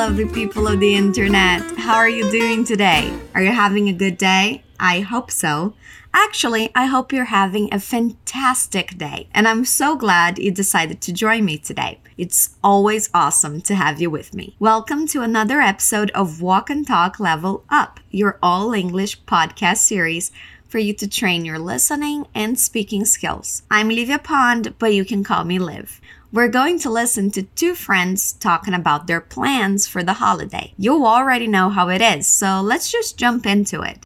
lovely people of the internet. How are you doing today? Are you having a good day? I hope so. Actually, I hope you're having a fantastic day, and I'm so glad you decided to join me today. It's always awesome to have you with me. Welcome to another episode of Walk and Talk Level Up, your all English podcast series for you to train your listening and speaking skills. I'm Livia Pond, but you can call me Liv. We're going to listen to two friends talking about their plans for the holiday. You already know how it is, so let's just jump into it.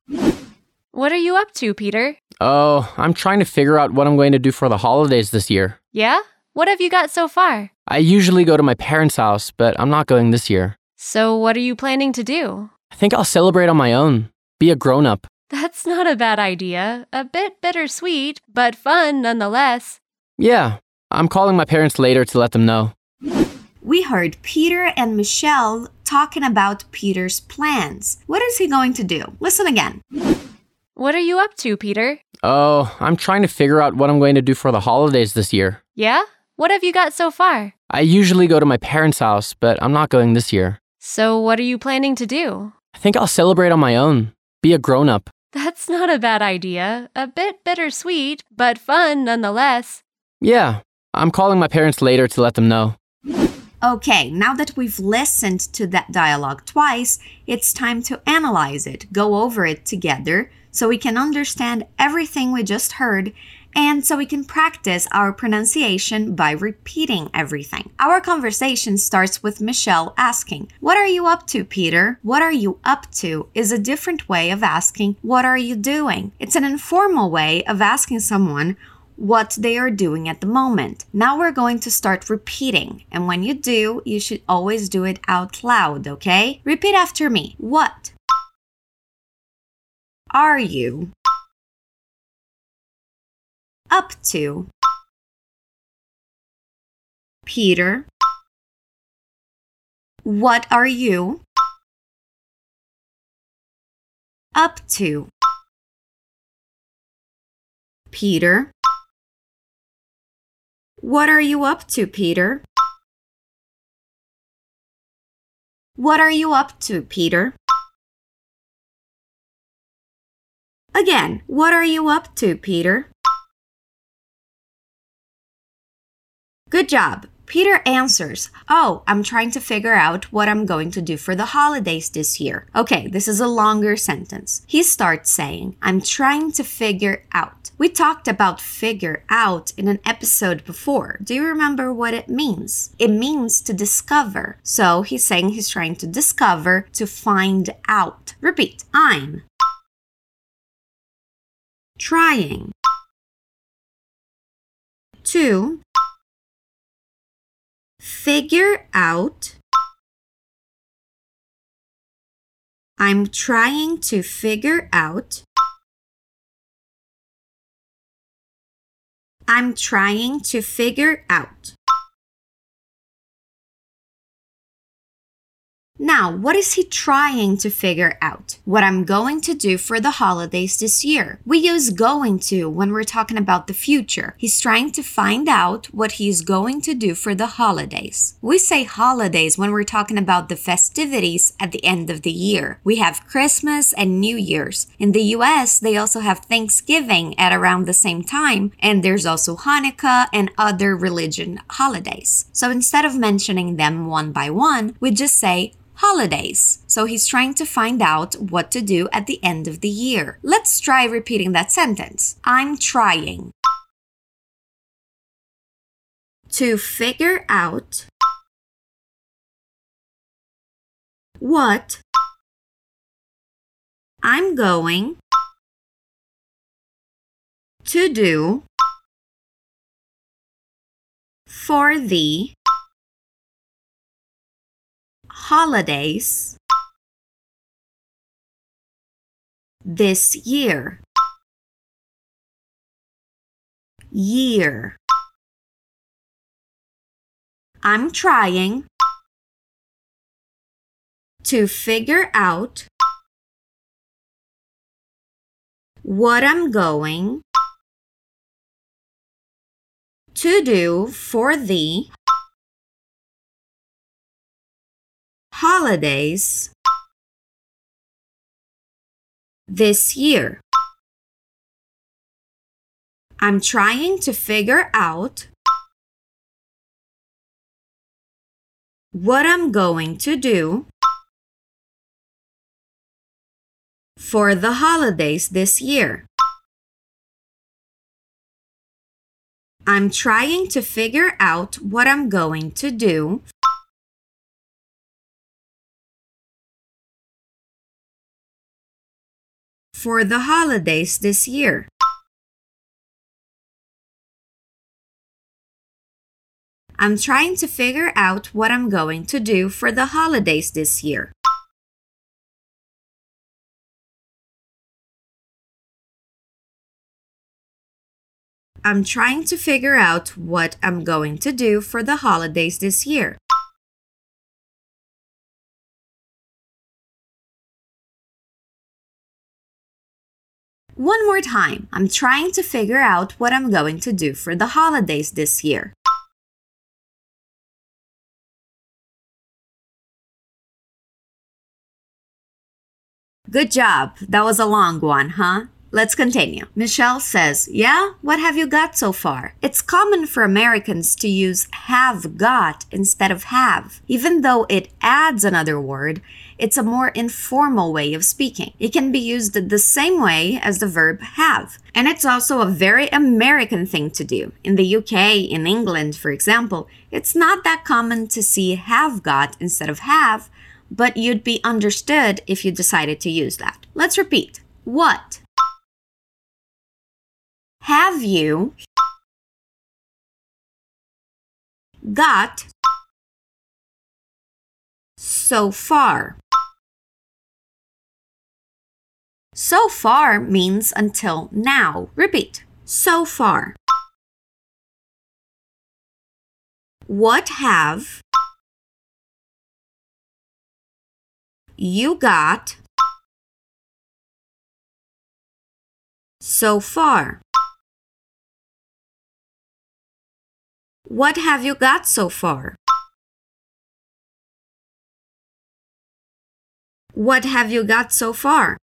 What are you up to, Peter? Oh, I'm trying to figure out what I'm going to do for the holidays this year. Yeah? What have you got so far? I usually go to my parents' house, but I'm not going this year. So, what are you planning to do? I think I'll celebrate on my own. Be a grown up. That's not a bad idea. A bit bittersweet, but fun nonetheless. Yeah, I'm calling my parents later to let them know. We heard Peter and Michelle talking about Peter's plans. What is he going to do? Listen again. What are you up to, Peter? Oh, I'm trying to figure out what I'm going to do for the holidays this year. Yeah? What have you got so far? I usually go to my parents' house, but I'm not going this year. So, what are you planning to do? I think I'll celebrate on my own. Be a grown up. That's not a bad idea. A bit bittersweet, but fun nonetheless. Yeah, I'm calling my parents later to let them know. Okay, now that we've listened to that dialogue twice, it's time to analyze it, go over it together so we can understand everything we just heard and so we can practice our pronunciation by repeating everything. Our conversation starts with Michelle asking, What are you up to, Peter? What are you up to is a different way of asking, What are you doing? It's an informal way of asking someone what they are doing at the moment. Now we're going to start repeating, and when you do, you should always do it out loud, okay? Repeat after me. What are you up to? Peter, what are you up to? Peter, what are you up to, Peter? What are you up to, Peter? Again, what are you up to, Peter? Good job. Peter answers, Oh, I'm trying to figure out what I'm going to do for the holidays this year. Okay, this is a longer sentence. He starts saying, I'm trying to figure out. We talked about figure out in an episode before. Do you remember what it means? It means to discover. So he's saying he's trying to discover, to find out. Repeat, I'm trying to figure out. I'm trying to figure out. I'm trying to figure out. Now, what is he trying to figure out? What I'm going to do for the holidays this year. We use going to when we're talking about the future. He's trying to find out what he's going to do for the holidays. We say holidays when we're talking about the festivities at the end of the year. We have Christmas and New Year's. In the US, they also have Thanksgiving at around the same time, and there's also Hanukkah and other religion holidays. So instead of mentioning them one by one, we just say holidays. So he's trying to find out what to do at the end of the year. Let's try repeating that sentence. I'm trying to figure out what I'm going to do for the holidays this year. Year. I'm trying to figure out what I'm going to do for the holidays this year? I'm trying to figure out what I'm going to do for the holidays this year. I'm trying to figure out what I'm going to do for the holidays this year. I'm trying to figure out what I'm going to do for the holidays this year. I'm trying to figure out what I'm going to do for the holidays this year. One more time. I'm trying to figure out what I'm going to do for the holidays this year. Good job. That was a long one, huh? Let's continue. Michelle says, Yeah, what have you got so far? It's common for Americans to use have got instead of have. Even though it adds another word, it's a more informal way of speaking. It can be used the same way as the verb have. And it's also a very American thing to do. In the UK, in England, for example, it's not that common to see have got instead of have, but you'd be understood if you decided to use that. Let's repeat. What? Have you got so far? So far means until now. Repeat. So far. What have you got so far? What have you got so far? What have you got so far?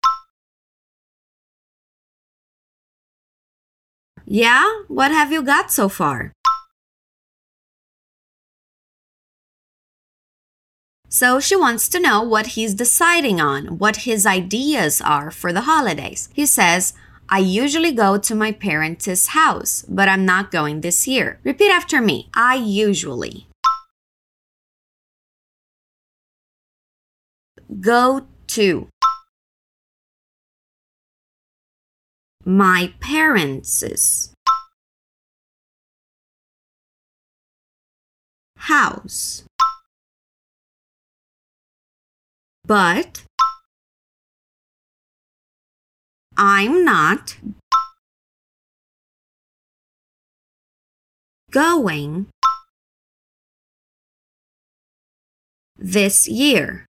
Yeah, what have you got so far? So she wants to know what he's deciding on, what his ideas are for the holidays. He says, I usually go to my parents' house, but I'm not going this year. Repeat after me. I usually go to my parents' house. But I'm not going this year.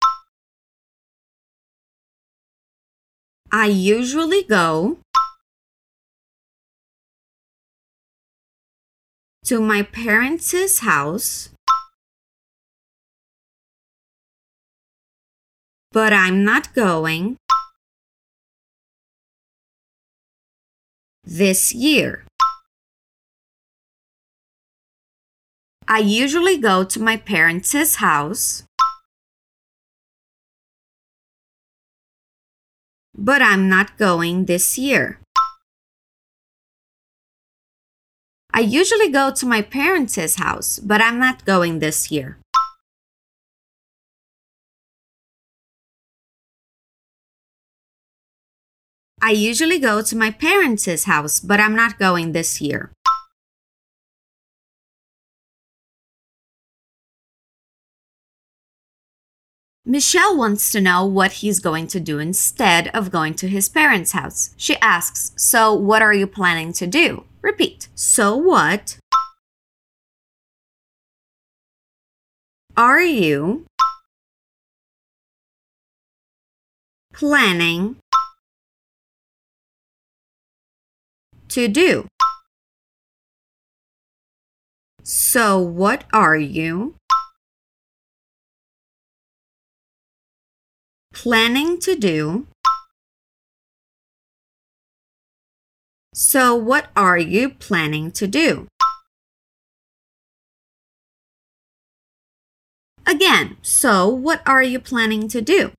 I usually go to my parents' house, but I'm not going this year. I usually go to my parents' house, but I'm not going this year. I usually go to my parents' house, but I'm not going this year. I usually go to my parents' house, but I'm not going this year. Michelle wants to know what he's going to do instead of going to his parents' house. She asks, So, what are you planning to do? Repeat. So, what are you planning to do. So, what are you planning to do. So, what are you planning to do? Again, so what are you planning to do?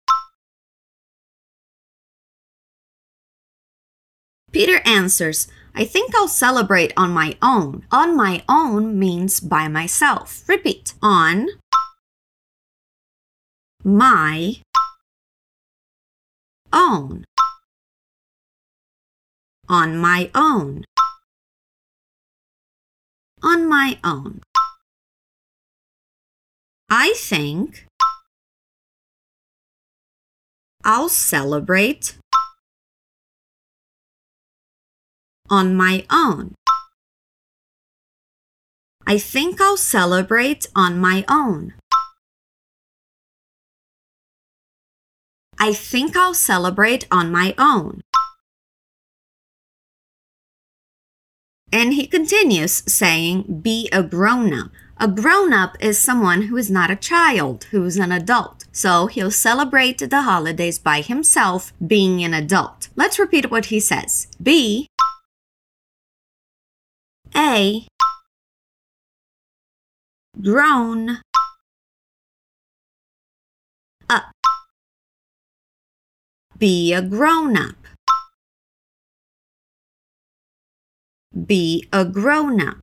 Peter answers, I think I'll celebrate on my own. On my own means by myself. Repeat. On my own. On my own. On my own. I think I'll celebrate on my own. I think I'll celebrate on my own. I think I'll celebrate on my own. And he continues saying, be a grown up. A grown up is someone who is not a child, who is an adult. So he'll celebrate the holidays by himself, being an adult. Let's repeat what he says. Be a grown up. Be a grown up. Be a grown up.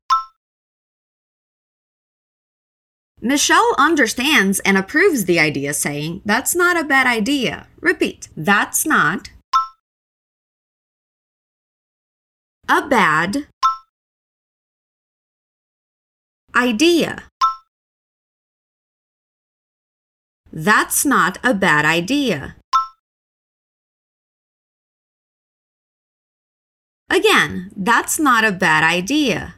Michelle understands and approves the idea, saying, That's not a bad idea. Repeat, that's not a bad idea. That's not a bad idea. Again, that's not a bad idea.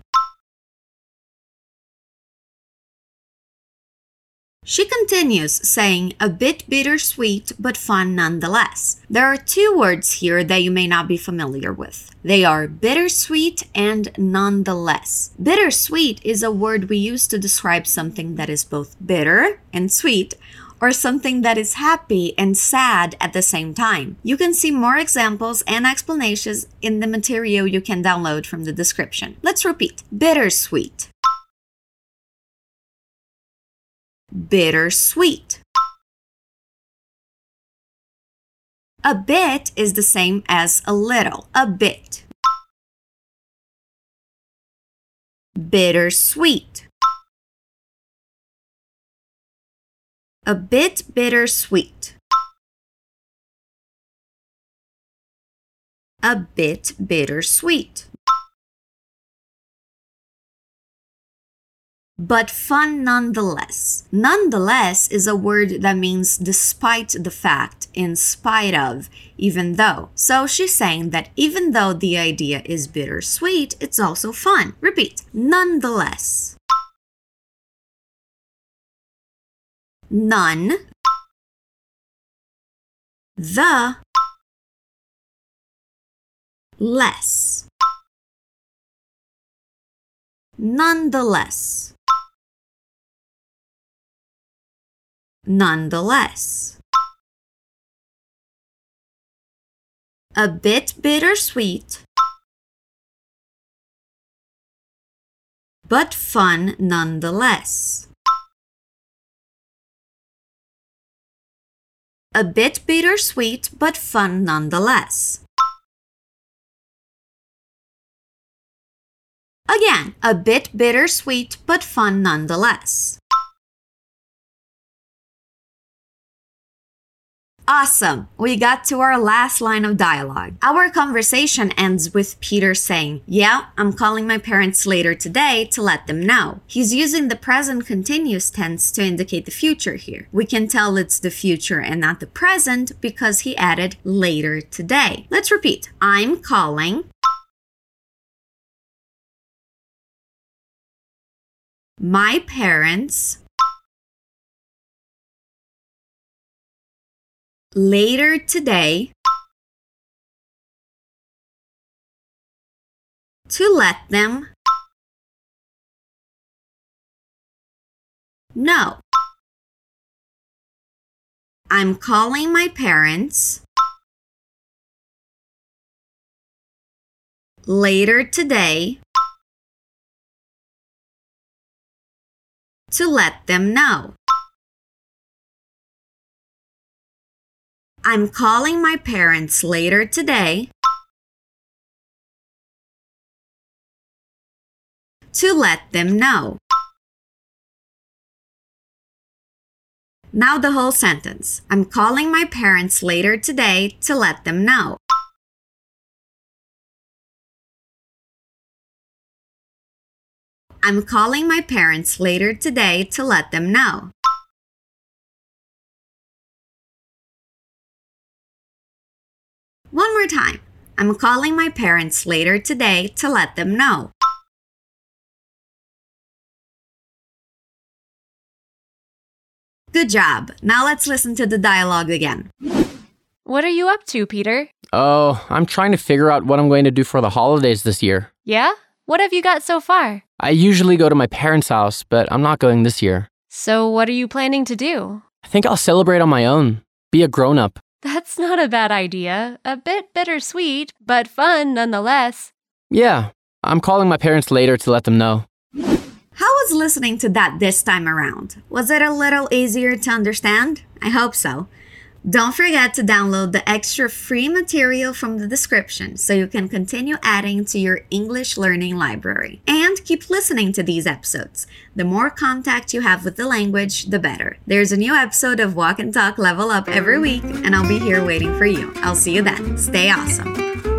She continues, saying, a bit bittersweet, but fun nonetheless. There are two words here that you may not be familiar with. They are bittersweet and nonetheless. Bittersweet is a word we use to describe something that is both bitter and sweet, or something that is happy and sad at the same time. You can see more examples and explanations in the material you can download from the description. Let's repeat bittersweet bittersweet. A bit is the same as a little, a bit. Bittersweet. A bit bittersweet. A bit bittersweet. But fun nonetheless. Nonetheless is a word that means despite the fact, in spite of, even though. So she's saying that even though the idea is bittersweet, it's also fun. Repeat. Nonetheless. None. The. Less. Nonetheless. Nonetheless. A bit bittersweet, but fun nonetheless. A bit bittersweet, but fun nonetheless. Again, a bit bittersweet, but fun nonetheless. Awesome! We got to our last line of dialogue. Our conversation ends with Peter saying, Yeah, I'm calling my parents later today to let them know. He's using the present continuous tense to indicate the future here. We can tell it's the future and not the present because he added later today. Let's repeat. I'm calling. My parents later today to let them know. I'm calling my parents later today to let them know. I'm calling my parents later today to let them know. Now the whole sentence. I'm calling my parents later today to let them know. I'm calling my parents later today to let them know. One more time. I'm calling my parents later today to let them know. Good job. Now let's listen to the dialogue again. What are you up to, Peter? Oh, I'm trying to figure out what I'm going to do for the holidays this year. Yeah? What have you got so far? I usually go to my parents' house, but I'm not going this year. So, what are you planning to do? I think I'll celebrate on my own. Be a grown up. That's not a bad idea. A bit bittersweet, but fun nonetheless. Yeah, I'm calling my parents later to let them know. How was listening to that this time around? Was it a little easier to understand? I hope so. Don't forget to download the extra free material from the description so you can continue adding to your English learning library. And keep listening to these episodes. The more contact you have with the language, the better. There's a new episode of Walk and Talk Level Up every week, and I'll be here waiting for you. I'll see you then. Stay awesome.